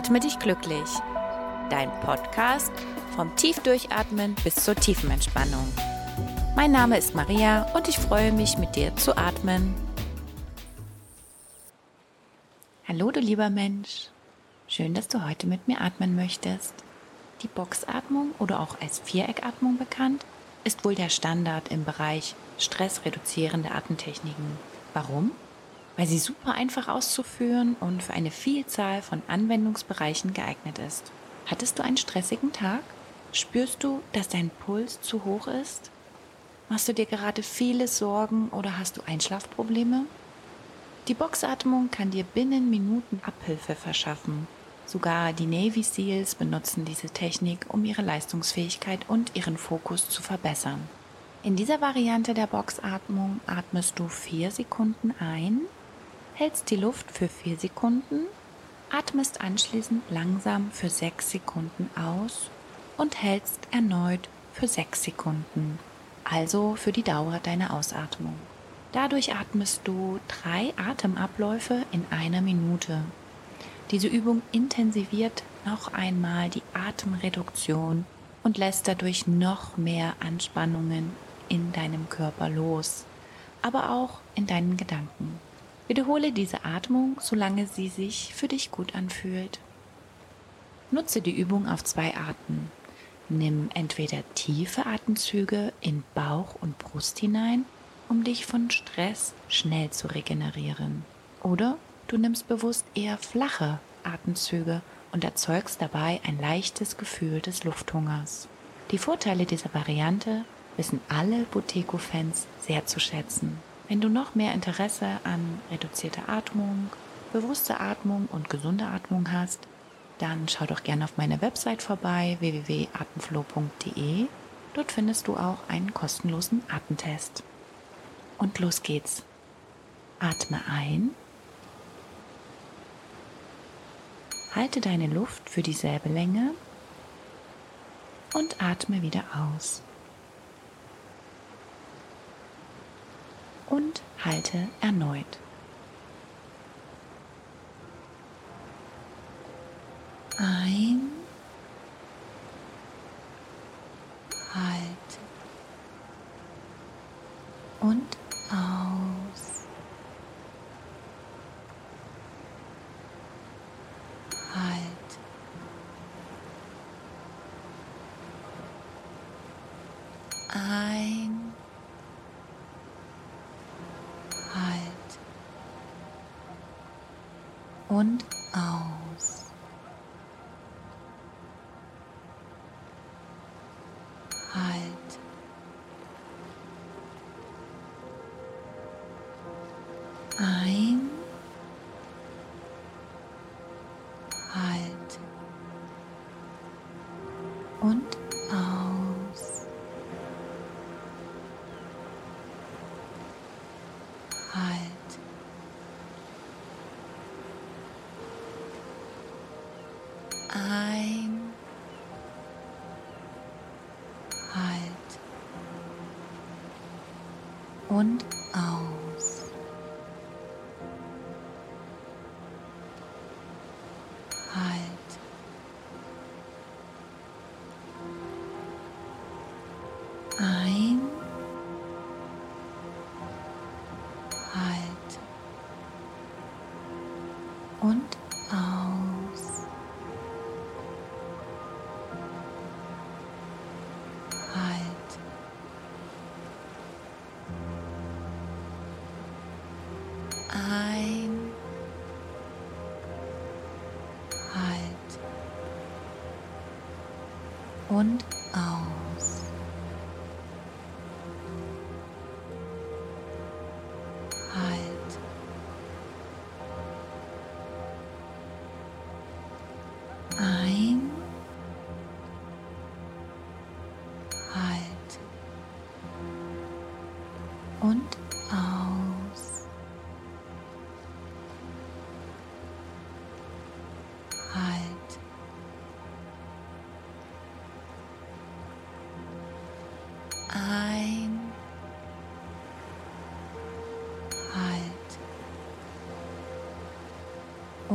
Atme dich glücklich. Dein Podcast vom Tiefdurchatmen bis zur tiefen Entspannung. Mein Name ist Maria und ich freue mich, mit dir zu atmen. Hallo, du lieber Mensch. Schön, dass du heute mit mir atmen möchtest. Die Boxatmung oder auch als Viereckatmung bekannt, ist wohl der Standard im Bereich stressreduzierende Atemtechniken. Warum? Weil sie super einfach auszuführen und für eine Vielzahl von Anwendungsbereichen geeignet ist. Hattest du einen stressigen Tag? Spürst du, dass dein Puls zu hoch ist? Machst du dir gerade viele Sorgen oder hast du Einschlafprobleme? Die Boxatmung kann dir binnen Minuten Abhilfe verschaffen. Sogar die Navy SEALs benutzen diese Technik, um ihre Leistungsfähigkeit und ihren Fokus zu verbessern. In dieser Variante der Boxatmung atmest du vier Sekunden ein, hältst die Luft für vier Sekunden, atmest anschließend langsam für sechs Sekunden aus und hältst erneut für sechs Sekunden, also für die Dauer deiner Ausatmung. Dadurch atmest du drei Atemabläufe in einer Minute. Diese Übung intensiviert noch einmal die Atemreduktion und lässt dadurch noch mehr Anspannungen in deinem Körper los, aber auch in deinen Gedanken. Wiederhole diese Atmung, solange sie sich für dich gut anfühlt. Nutze die Übung auf zwei Arten. Nimm entweder tiefe Atemzüge in Bauch und Brust hinein, um dich von Stress schnell zu regenerieren. Oder du nimmst bewusst eher flache Atemzüge und erzeugst dabei ein leichtes Gefühl des Lufthungers. Die Vorteile dieser Variante wissen alle Boteco-Fans sehr zu schätzen. Wenn du noch mehr Interesse an reduzierter Atmung, bewusster Atmung und gesunder Atmung hast, dann schau doch gerne auf meiner Website vorbei www.atemflow.de. Dort findest du auch einen kostenlosen Atemtest. Und los geht's. Atme ein. Halte deine Luft für dieselbe Länge und atme wieder aus. Und halte erneut. Ein, halte und aus. Halt. Ein. Und aus. Halt. Ein. Und aus. Und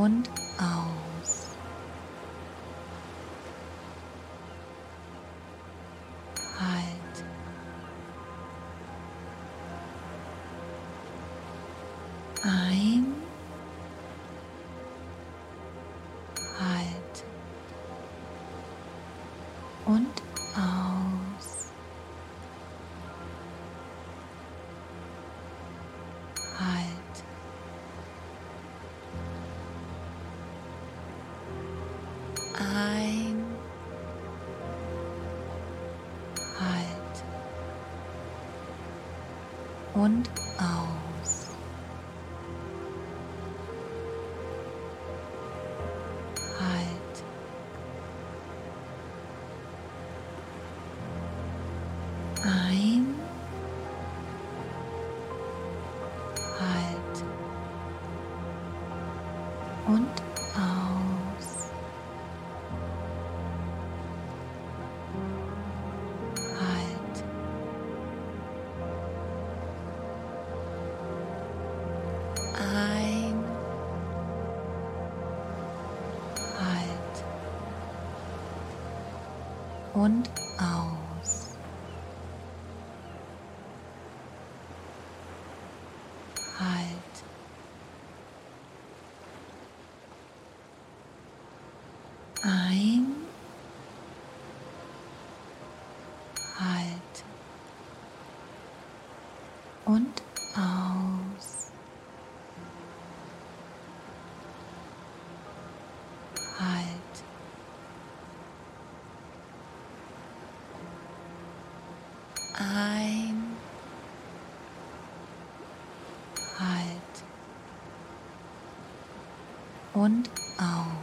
und und auf. und aus. Halt. Ein. und aus.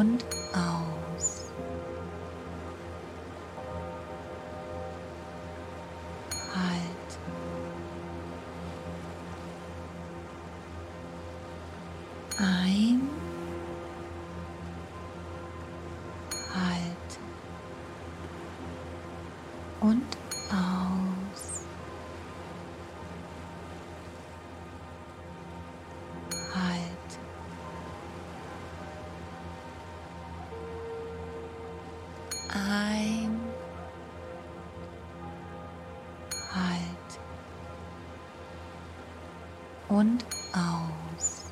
und aus. Halt. Ein und aus.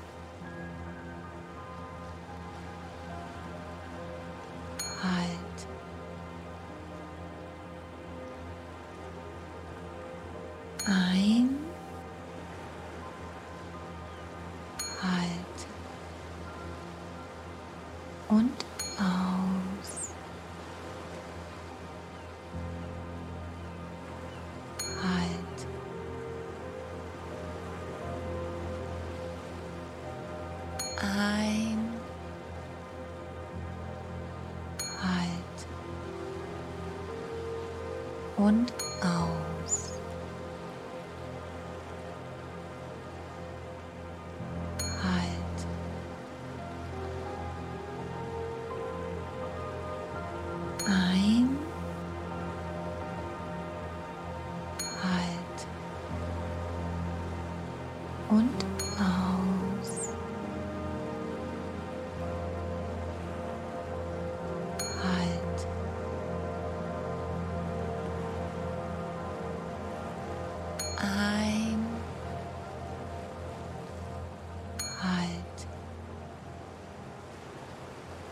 und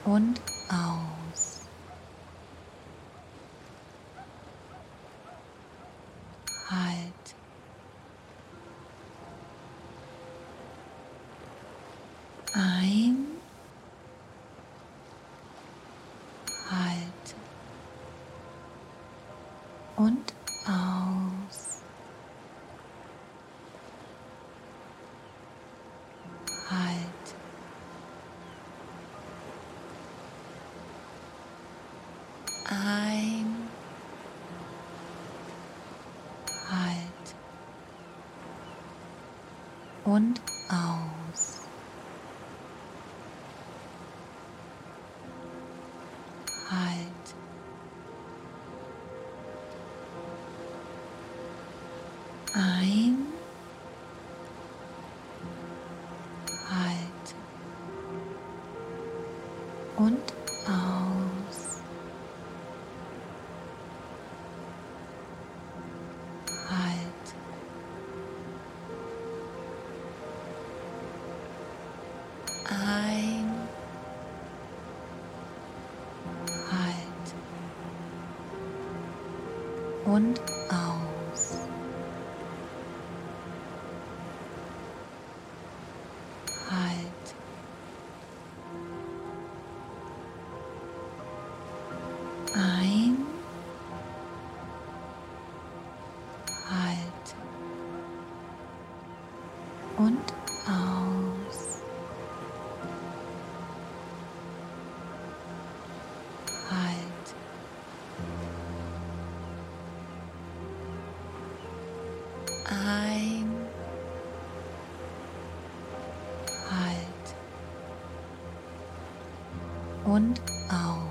und aus. Halt. Ein. Halt. Und aus. Halt. Ein. Halt. Und aus. Halt. Ein. Und Und aus.